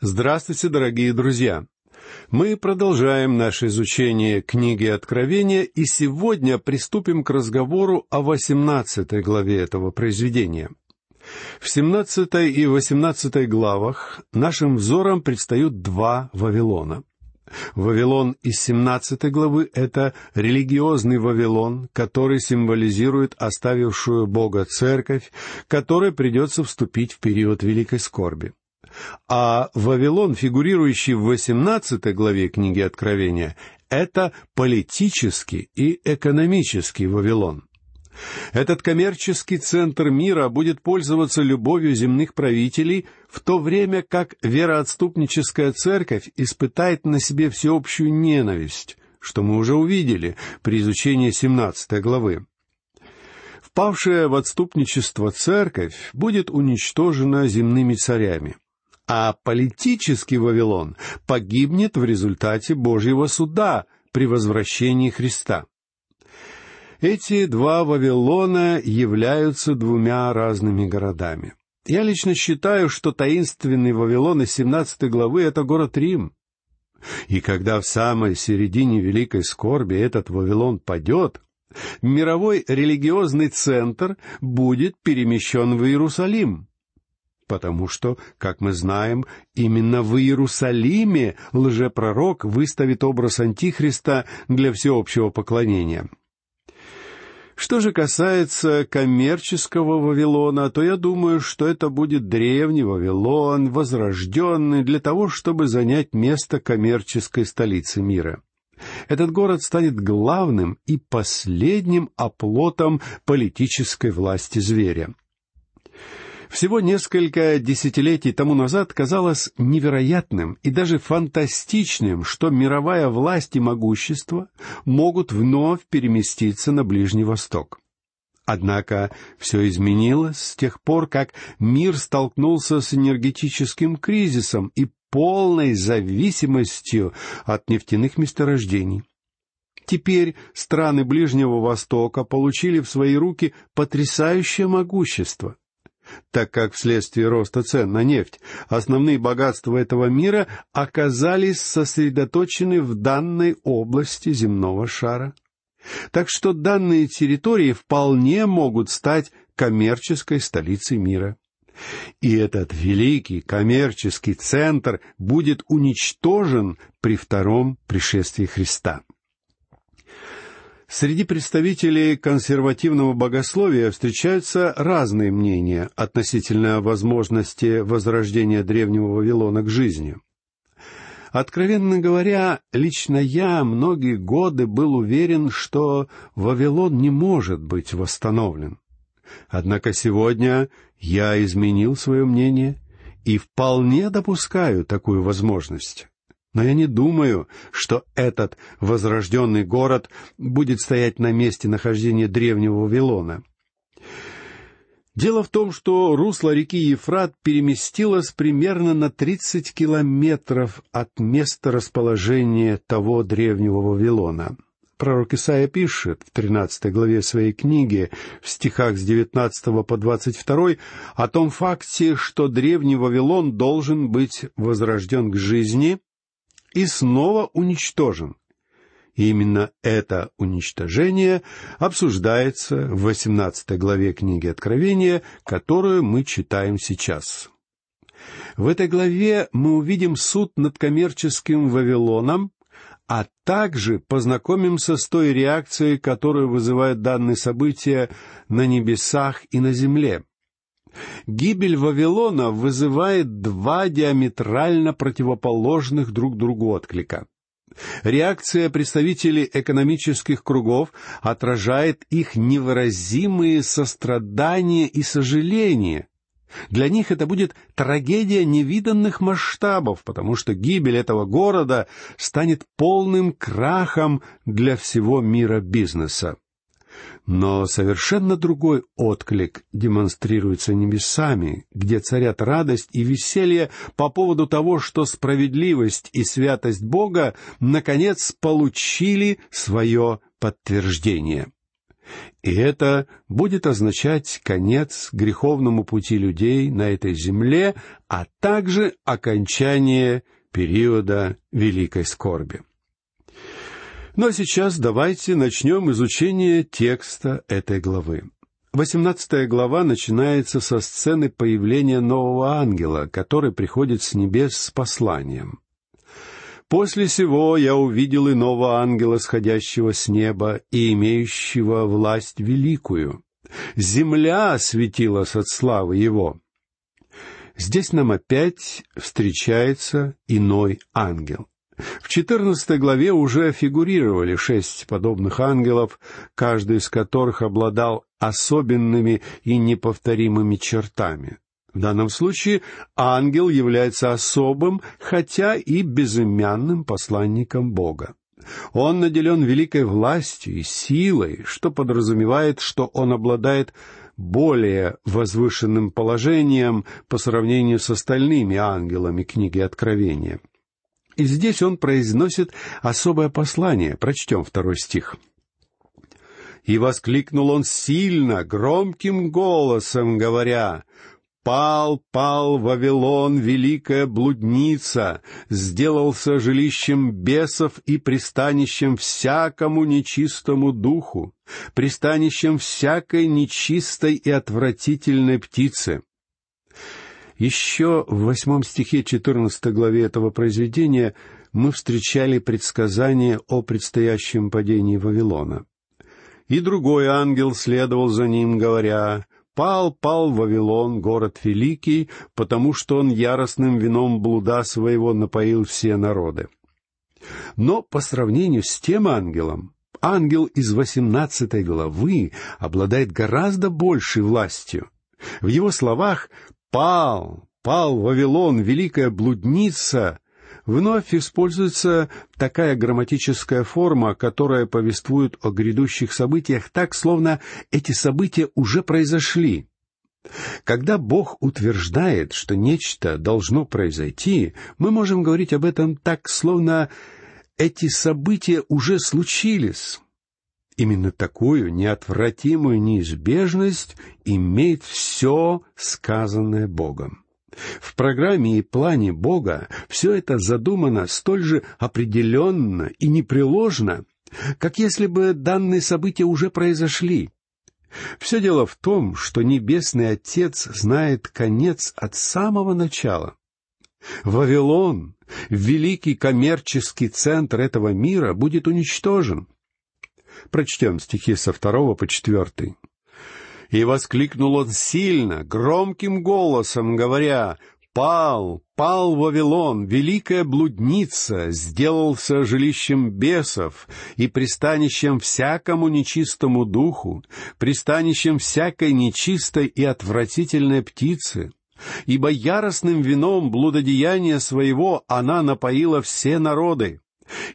Здравствуйте, дорогие друзья! Мы продолжаем наше изучение книги Откровения и сегодня приступим к разговору о восемнадцатой главе этого произведения. В семнадцатой и восемнадцатой главах нашим взором предстают два Вавилона. Вавилон из семнадцатой главы — это религиозный Вавилон, который символизирует оставившую Бога церковь, которой придется вступить в период великой скорби. А Вавилон, фигурирующий в 18 главе книги Откровения, это политический и экономический Вавилон. Этот коммерческий центр мира будет пользоваться любовью земных правителей, в то время как вероотступническая церковь испытает на себе всеобщую ненависть, что мы уже увидели при изучении 17 главы. Впавшая в отступничество церковь будет уничтожена земными царями – а политический Вавилон погибнет в результате Божьего суда при возвращении Христа. Эти два Вавилона являются двумя разными городами. Я лично считаю, что таинственный Вавилон из 17 главы — это город Рим. И когда в самой середине великой скорби этот Вавилон падет, мировой религиозный центр будет перемещен в Иерусалим потому что, как мы знаем, именно в Иерусалиме лжепророк выставит образ Антихриста для всеобщего поклонения. Что же касается коммерческого Вавилона, то я думаю, что это будет древний Вавилон, возрожденный для того, чтобы занять место коммерческой столицы мира. Этот город станет главным и последним оплотом политической власти зверя. Всего несколько десятилетий тому назад казалось невероятным и даже фантастичным, что мировая власть и могущество могут вновь переместиться на Ближний Восток. Однако все изменилось с тех пор, как мир столкнулся с энергетическим кризисом и полной зависимостью от нефтяных месторождений. Теперь страны Ближнего Востока получили в свои руки потрясающее могущество так как вследствие роста цен на нефть основные богатства этого мира оказались сосредоточены в данной области земного шара. Так что данные территории вполне могут стать коммерческой столицей мира. И этот великий коммерческий центр будет уничтожен при втором пришествии Христа. Среди представителей консервативного богословия встречаются разные мнения относительно возможности возрождения древнего Вавилона к жизни. Откровенно говоря, лично я многие годы был уверен, что Вавилон не может быть восстановлен. Однако сегодня я изменил свое мнение и вполне допускаю такую возможность. Но я не думаю, что этот возрожденный город будет стоять на месте нахождения древнего Вавилона. Дело в том, что русло реки Ефрат переместилось примерно на 30 километров от места расположения того древнего Вавилона. Пророк Исаия пишет в 13 главе своей книги, в стихах с 19 по 22, о том факте, что древний Вавилон должен быть возрожден к жизни и снова уничтожен. И именно это уничтожение обсуждается в 18 главе книги Откровения, которую мы читаем сейчас. В этой главе мы увидим суд над коммерческим Вавилоном, а также познакомимся с той реакцией, которую вызывают данные события на небесах и на земле. Гибель Вавилона вызывает два диаметрально противоположных друг другу отклика. Реакция представителей экономических кругов отражает их невыразимые сострадания и сожаления. Для них это будет трагедия невиданных масштабов, потому что гибель этого города станет полным крахом для всего мира бизнеса. Но совершенно другой отклик демонстрируется небесами, где царят радость и веселье по поводу того, что справедливость и святость Бога наконец получили свое подтверждение. И это будет означать конец греховному пути людей на этой земле, а также окончание периода великой скорби. Ну а сейчас давайте начнем изучение текста этой главы. Восемнадцатая глава начинается со сцены появления нового ангела, который приходит с небес с посланием. После сего я увидел иного ангела, сходящего с неба и имеющего власть великую. Земля осветилась от славы его. Здесь нам опять встречается иной ангел. В четырнадцатой главе уже фигурировали шесть подобных ангелов, каждый из которых обладал особенными и неповторимыми чертами. В данном случае ангел является особым, хотя и безымянным посланником Бога. Он наделен великой властью и силой, что подразумевает, что он обладает более возвышенным положением по сравнению с остальными ангелами книги Откровения. И здесь он произносит особое послание. Прочтем второй стих. «И воскликнул он сильно, громким голосом, говоря, Пал, пал Вавилон, великая блудница, сделался жилищем бесов и пристанищем всякому нечистому духу, пристанищем всякой нечистой и отвратительной птицы. Еще в восьмом стихе четырнадцатой главе этого произведения мы встречали предсказание о предстоящем падении Вавилона. И другой ангел следовал за ним, говоря, Пал, пал Вавилон, город великий, потому что он яростным вином блуда своего напоил все народы. Но по сравнению с тем ангелом, ангел из восемнадцатой главы обладает гораздо большей властью. В его словах «пал», «пал Вавилон, великая блудница» вновь используется такая грамматическая форма, которая повествует о грядущих событиях так, словно эти события уже произошли. Когда Бог утверждает, что нечто должно произойти, мы можем говорить об этом так, словно эти события уже случились. Именно такую неотвратимую неизбежность имеет все сказанное Богом. В программе и плане Бога все это задумано столь же определенно и непреложно, как если бы данные события уже произошли. Все дело в том, что Небесный Отец знает конец от самого начала. Вавилон, великий коммерческий центр этого мира, будет уничтожен. Прочтем стихи со второго по четвертый. И воскликнул он сильно, громким голосом, говоря, «Пал, пал Вавилон, великая блудница, сделался жилищем бесов и пристанищем всякому нечистому духу, пристанищем всякой нечистой и отвратительной птицы» ибо яростным вином блудодеяния своего она напоила все народы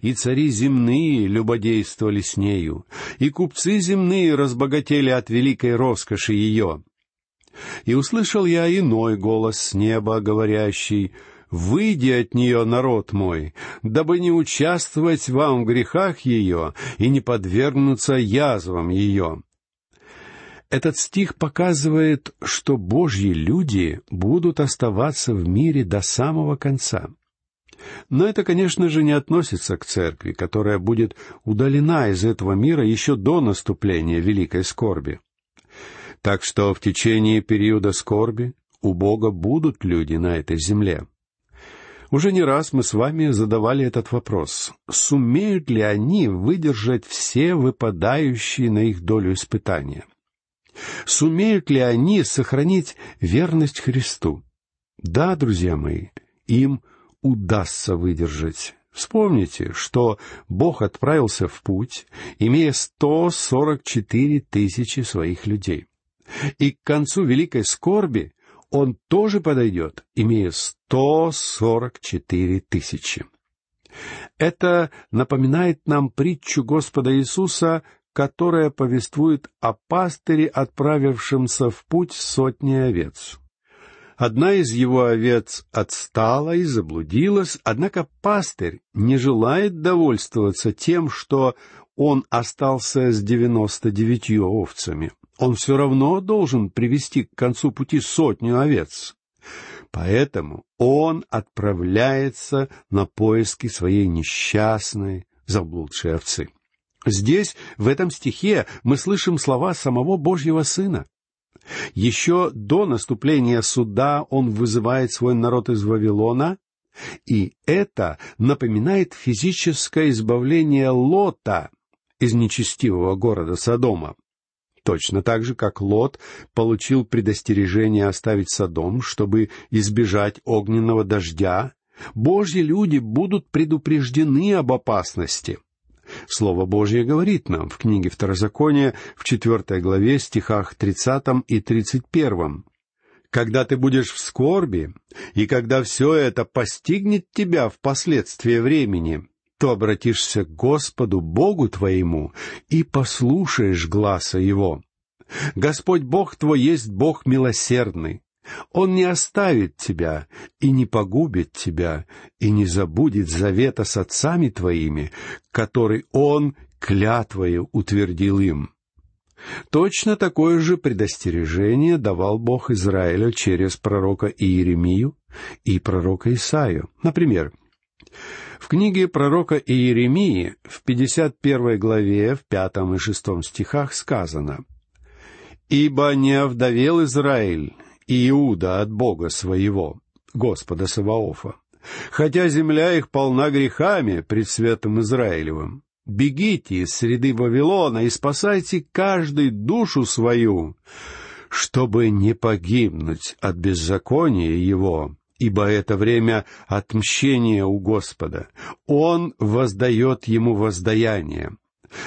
и цари земные любодействовали с нею, и купцы земные разбогатели от великой роскоши ее. И услышал я иной голос с неба, говорящий, «Выйди от нее, народ мой, дабы не участвовать вам в грехах ее и не подвергнуться язвам ее». Этот стих показывает, что Божьи люди будут оставаться в мире до самого конца. Но это, конечно же, не относится к церкви, которая будет удалена из этого мира еще до наступления великой скорби. Так что в течение периода скорби у Бога будут люди на этой земле. Уже не раз мы с вами задавали этот вопрос. Сумеют ли они выдержать все выпадающие на их долю испытания? Сумеют ли они сохранить верность Христу? Да, друзья мои, им удастся выдержать. Вспомните, что Бог отправился в путь, имея 144 тысячи своих людей. И к концу великой скорби он тоже подойдет, имея 144 тысячи. Это напоминает нам притчу Господа Иисуса, которая повествует о пастыре, отправившемся в путь сотни овец. Одна из его овец отстала и заблудилась, однако пастырь не желает довольствоваться тем, что он остался с девяносто девятью овцами, он все равно должен привести к концу пути сотню овец. Поэтому он отправляется на поиски своей несчастной, заблудшей овцы. Здесь, в этом стихе, мы слышим слова самого Божьего Сына. Еще до наступления суда он вызывает свой народ из Вавилона, и это напоминает физическое избавление Лота из нечестивого города Содома. Точно так же, как Лот получил предостережение оставить Содом, чтобы избежать огненного дождя, Божьи люди будут предупреждены об опасности. Слово Божье говорит нам в книге Второзакония в четвертой главе стихах тридцатом и тридцать первом. «Когда ты будешь в скорби, и когда все это постигнет тебя впоследствии времени, то обратишься к Господу Богу твоему и послушаешь гласа Его. Господь Бог твой есть Бог милосердный, он не оставит тебя и не погубит тебя, и не забудет завета с отцами твоими, который Он клятвою утвердил им. Точно такое же предостережение давал Бог Израилю через пророка Иеремию и пророка Исаию. Например, в книге пророка Иеремии в 51 главе, в пятом и шестом стихах сказано «Ибо не овдовел Израиль, Иуда от Бога своего, Господа Саваофа. Хотя земля их полна грехами пред светом Израилевым. Бегите из среды Вавилона и спасайте каждый душу свою, чтобы не погибнуть от беззакония его, ибо это время отмщения у Господа. Он воздает ему воздаяние.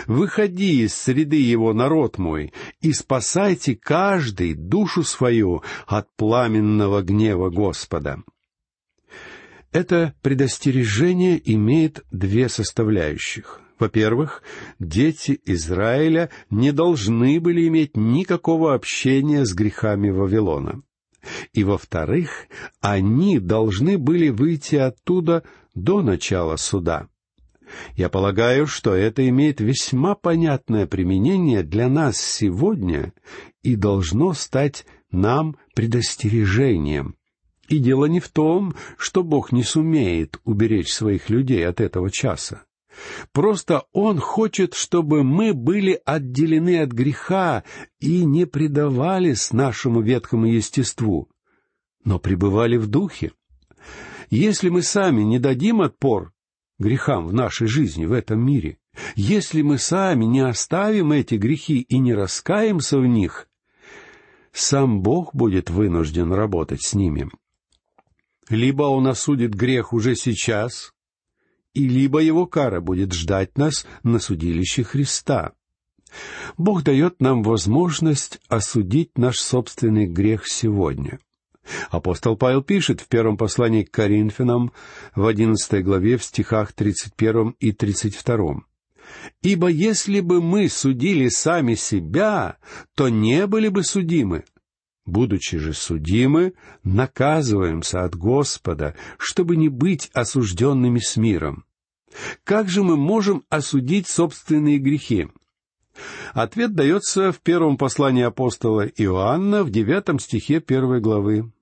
Выходи из среды его, народ мой, и спасайте каждый душу свою от пламенного гнева Господа. Это предостережение имеет две составляющих. Во-первых, дети Израиля не должны были иметь никакого общения с грехами Вавилона. И во-вторых, они должны были выйти оттуда до начала суда. Я полагаю, что это имеет весьма понятное применение для нас сегодня и должно стать нам предостережением. И дело не в том, что Бог не сумеет уберечь своих людей от этого часа. Просто Он хочет, чтобы мы были отделены от греха и не предавались нашему ветхому естеству, но пребывали в духе. Если мы сами не дадим отпор грехам в нашей жизни, в этом мире, если мы сами не оставим эти грехи и не раскаемся в них, сам Бог будет вынужден работать с ними. Либо Он осудит грех уже сейчас, и либо Его кара будет ждать нас на судилище Христа. Бог дает нам возможность осудить наш собственный грех сегодня. Апостол Павел пишет в первом послании к Коринфянам в одиннадцатой главе в стихах тридцать первом и тридцать втором. «Ибо если бы мы судили сами себя, то не были бы судимы. Будучи же судимы, наказываемся от Господа, чтобы не быть осужденными с миром. Как же мы можем осудить собственные грехи? Ответ дается в первом послании апостола Иоанна в девятом стихе первой главы.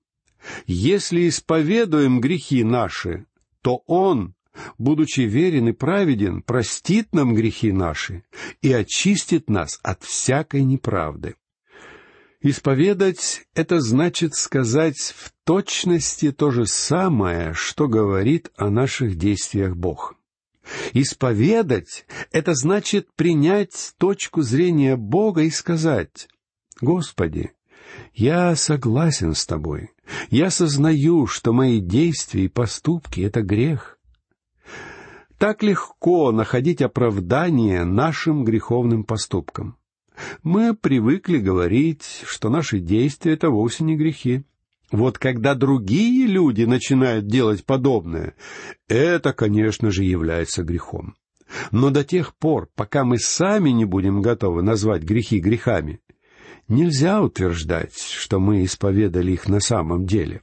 Если исповедуем грехи наши, то Он, будучи верен и праведен, простит нам грехи наши и очистит нас от всякой неправды. Исповедать — это значит сказать в точности то же самое, что говорит о наших действиях Бог. Исповедать — это значит принять точку зрения Бога и сказать, «Господи, я согласен с тобой. Я сознаю, что мои действия и поступки — это грех. Так легко находить оправдание нашим греховным поступкам. Мы привыкли говорить, что наши действия — это вовсе не грехи. Вот когда другие люди начинают делать подобное, это, конечно же, является грехом. Но до тех пор, пока мы сами не будем готовы назвать грехи грехами, нельзя утверждать, что мы исповедали их на самом деле.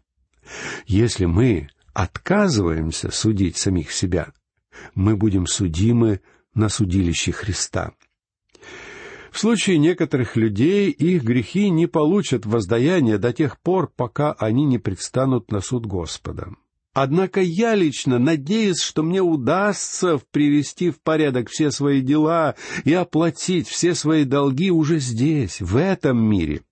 Если мы отказываемся судить самих себя, мы будем судимы на судилище Христа. В случае некоторых людей их грехи не получат воздаяния до тех пор, пока они не предстанут на суд Господа. Однако я лично надеюсь, что мне удастся привести в порядок все свои дела и оплатить все свои долги уже здесь, в этом мире.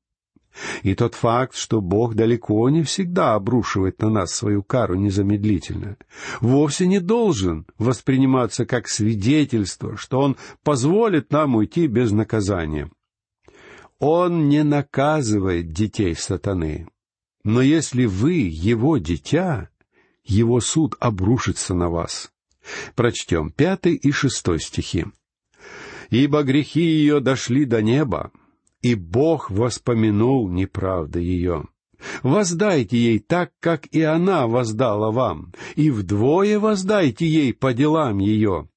И тот факт, что Бог далеко не всегда обрушивает на нас свою кару незамедлительно, вовсе не должен восприниматься как свидетельство, что Он позволит нам уйти без наказания. Он не наказывает детей сатаны. Но если вы его дитя, его суд обрушится на вас. Прочтем пятый и шестой стихи. «Ибо грехи ее дошли до неба, и Бог воспомянул неправды ее. Воздайте ей так, как и она воздала вам, и вдвое воздайте ей по делам ее.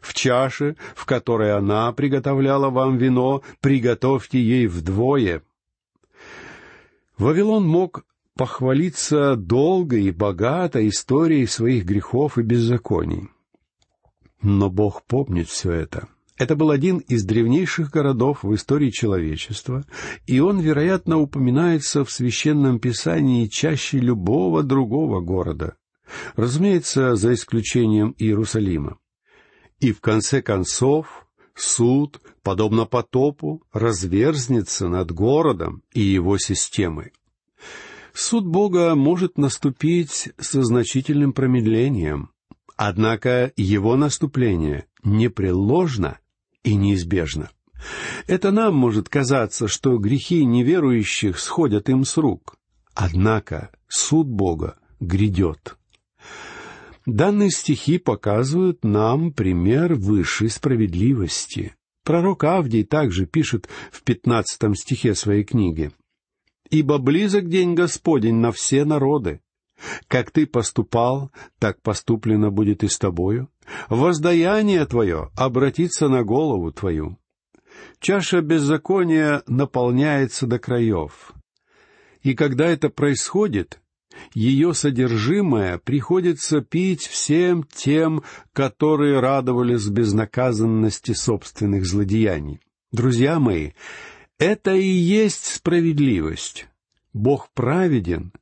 В чаше, в которой она приготовляла вам вино, приготовьте ей вдвое. Вавилон мог похвалиться долго и богато историей своих грехов и беззаконий. Но Бог помнит все это — это был один из древнейших городов в истории человечества, и он, вероятно, упоминается в священном писании чаще любого другого города. Разумеется, за исключением Иерусалима. И в конце концов суд, подобно потопу, разверзнется над городом и его системой. Суд Бога может наступить со значительным промедлением, однако его наступление непреложно и неизбежно. Это нам может казаться, что грехи неверующих сходят им с рук. Однако суд Бога грядет. Данные стихи показывают нам пример высшей справедливости. Пророк Авдий также пишет в пятнадцатом стихе своей книги. «Ибо близок день Господень на все народы. Как ты поступал, так поступлено будет и с тобою. Воздаяние твое обратится на голову твою. Чаша беззакония наполняется до краев. И когда это происходит, ее содержимое приходится пить всем тем, которые радовались безнаказанности собственных злодеяний. Друзья мои, это и есть справедливость. Бог праведен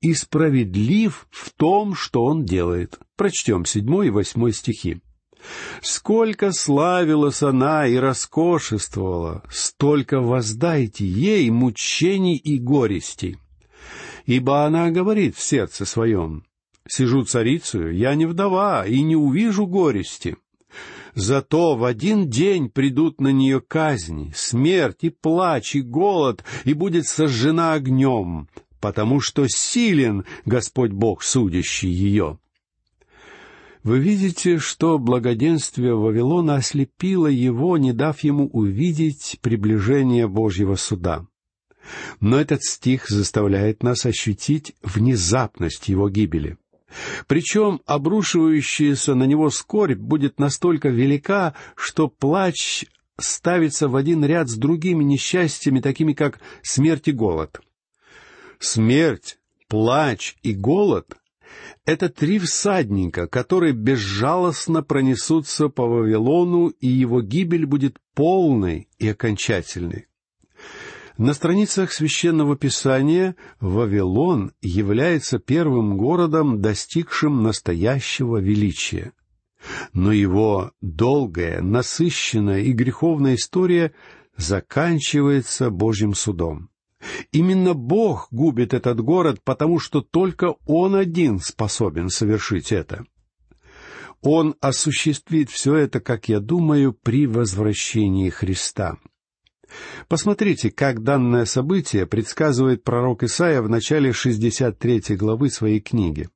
и справедлив в том, что он делает. Прочтем седьмой и восьмой стихи. «Сколько славилась она и роскошествовала, столько воздайте ей мучений и горестей. Ибо она говорит в сердце своем, «Сижу царицею, я не вдова и не увижу горести». Зато в один день придут на нее казни, смерть и плач, и голод, и будет сожжена огнем, потому что силен Господь Бог, судящий ее. Вы видите, что благоденствие Вавилона ослепило его, не дав ему увидеть приближение Божьего суда. Но этот стих заставляет нас ощутить внезапность его гибели. Причем обрушивающаяся на него скорбь будет настолько велика, что плач ставится в один ряд с другими несчастьями, такими как смерть и голод — Смерть, плач и голод — это три всадника, которые безжалостно пронесутся по Вавилону, и его гибель будет полной и окончательной. На страницах священного писания Вавилон является первым городом, достигшим настоящего величия. Но его долгая, насыщенная и греховная история заканчивается Божьим судом. Именно Бог губит этот город, потому что только Он один способен совершить это. Он осуществит все это, как я думаю, при возвращении Христа. Посмотрите, как данное событие предсказывает пророк Исаия в начале 63 главы своей книги.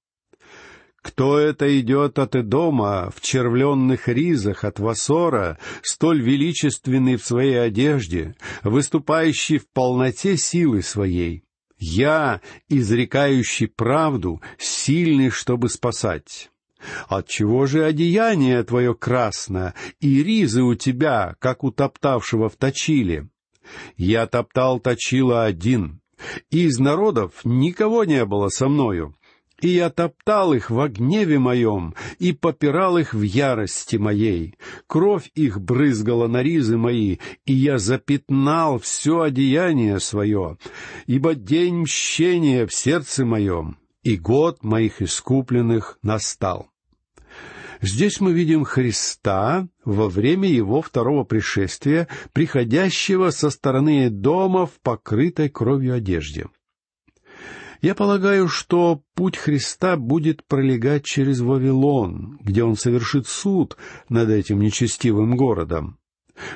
Кто это идет от Эдома в червленных ризах от Васора, столь величественный в своей одежде, выступающий в полноте силы своей? Я, изрекающий правду, сильный, чтобы спасать. Отчего же одеяние твое красное, и ризы у тебя, как у топтавшего в точиле? Я топтал точила один, и из народов никого не было со мною, и я топтал их во гневе моем, и попирал их в ярости моей. Кровь их брызгала на ризы мои, и я запятнал все одеяние свое, ибо день мщения в сердце моем, и год моих искупленных настал. Здесь мы видим Христа во время его второго пришествия, приходящего со стороны дома в покрытой кровью одежде. Я полагаю, что путь Христа будет пролегать через Вавилон, где он совершит суд над этим нечестивым городом.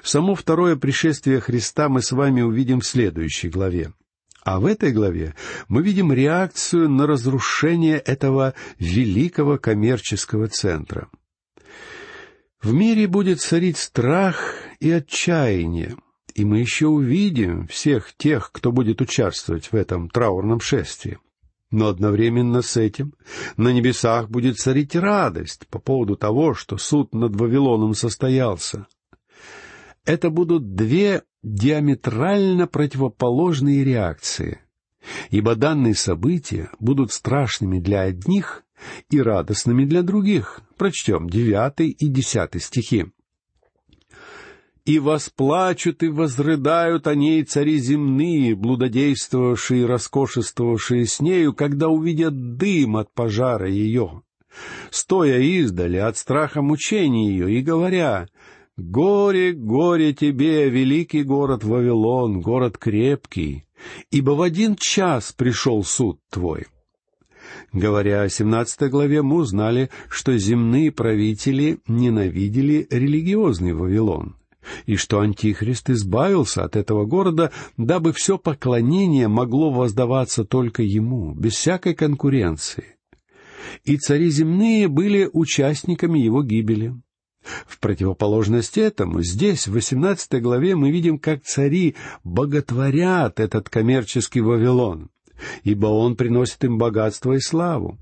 Само второе пришествие Христа мы с вами увидим в следующей главе. А в этой главе мы видим реакцию на разрушение этого великого коммерческого центра. В мире будет царить страх и отчаяние, и мы еще увидим всех тех, кто будет участвовать в этом траурном шествии. Но одновременно с этим на небесах будет царить радость по поводу того, что суд над Вавилоном состоялся. Это будут две диаметрально противоположные реакции, ибо данные события будут страшными для одних и радостными для других. Прочтем девятый и десятый стихи и восплачут и возрыдают о ней цари земные, блудодействовавшие и роскошествовавшие с нею, когда увидят дым от пожара ее, стоя издали от страха мучений ее и говоря, «Горе, горе тебе, великий город Вавилон, город крепкий, ибо в один час пришел суд твой». Говоря о семнадцатой главе, мы узнали, что земные правители ненавидели религиозный Вавилон — и что Антихрист избавился от этого города, дабы все поклонение могло воздаваться только ему, без всякой конкуренции. И цари земные были участниками его гибели. В противоположность этому, здесь, в восемнадцатой главе, мы видим, как цари боготворят этот коммерческий Вавилон, ибо он приносит им богатство и славу.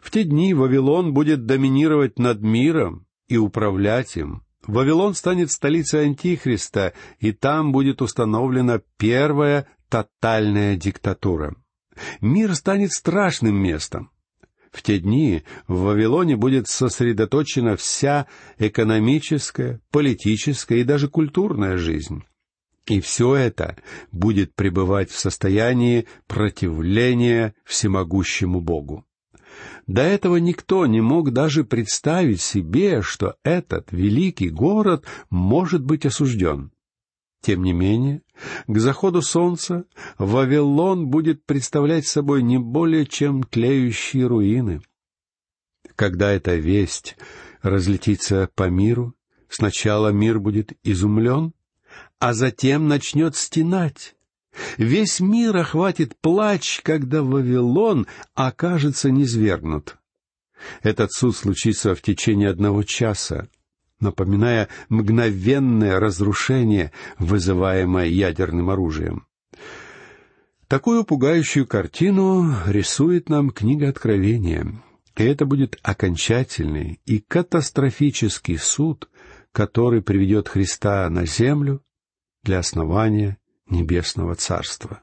В те дни Вавилон будет доминировать над миром и управлять им, Вавилон станет столицей Антихриста, и там будет установлена первая тотальная диктатура. Мир станет страшным местом. В те дни в Вавилоне будет сосредоточена вся экономическая, политическая и даже культурная жизнь. И все это будет пребывать в состоянии противления всемогущему Богу. До этого никто не мог даже представить себе, что этот великий город может быть осужден. Тем не менее, к заходу солнца Вавилон будет представлять собой не более чем тлеющие руины. Когда эта весть разлетится по миру, сначала мир будет изумлен, а затем начнет стенать, Весь мир охватит плач, когда Вавилон окажется низвергнут. Этот суд случится в течение одного часа, напоминая мгновенное разрушение, вызываемое ядерным оружием. Такую пугающую картину рисует нам книга Откровения. И это будет окончательный и катастрофический суд, который приведет Христа на землю для основания Небесного Царства.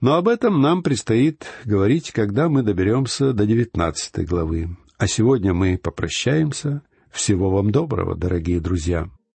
Но об этом нам предстоит говорить, когда мы доберемся до девятнадцатой главы. А сегодня мы попрощаемся. Всего вам доброго, дорогие друзья.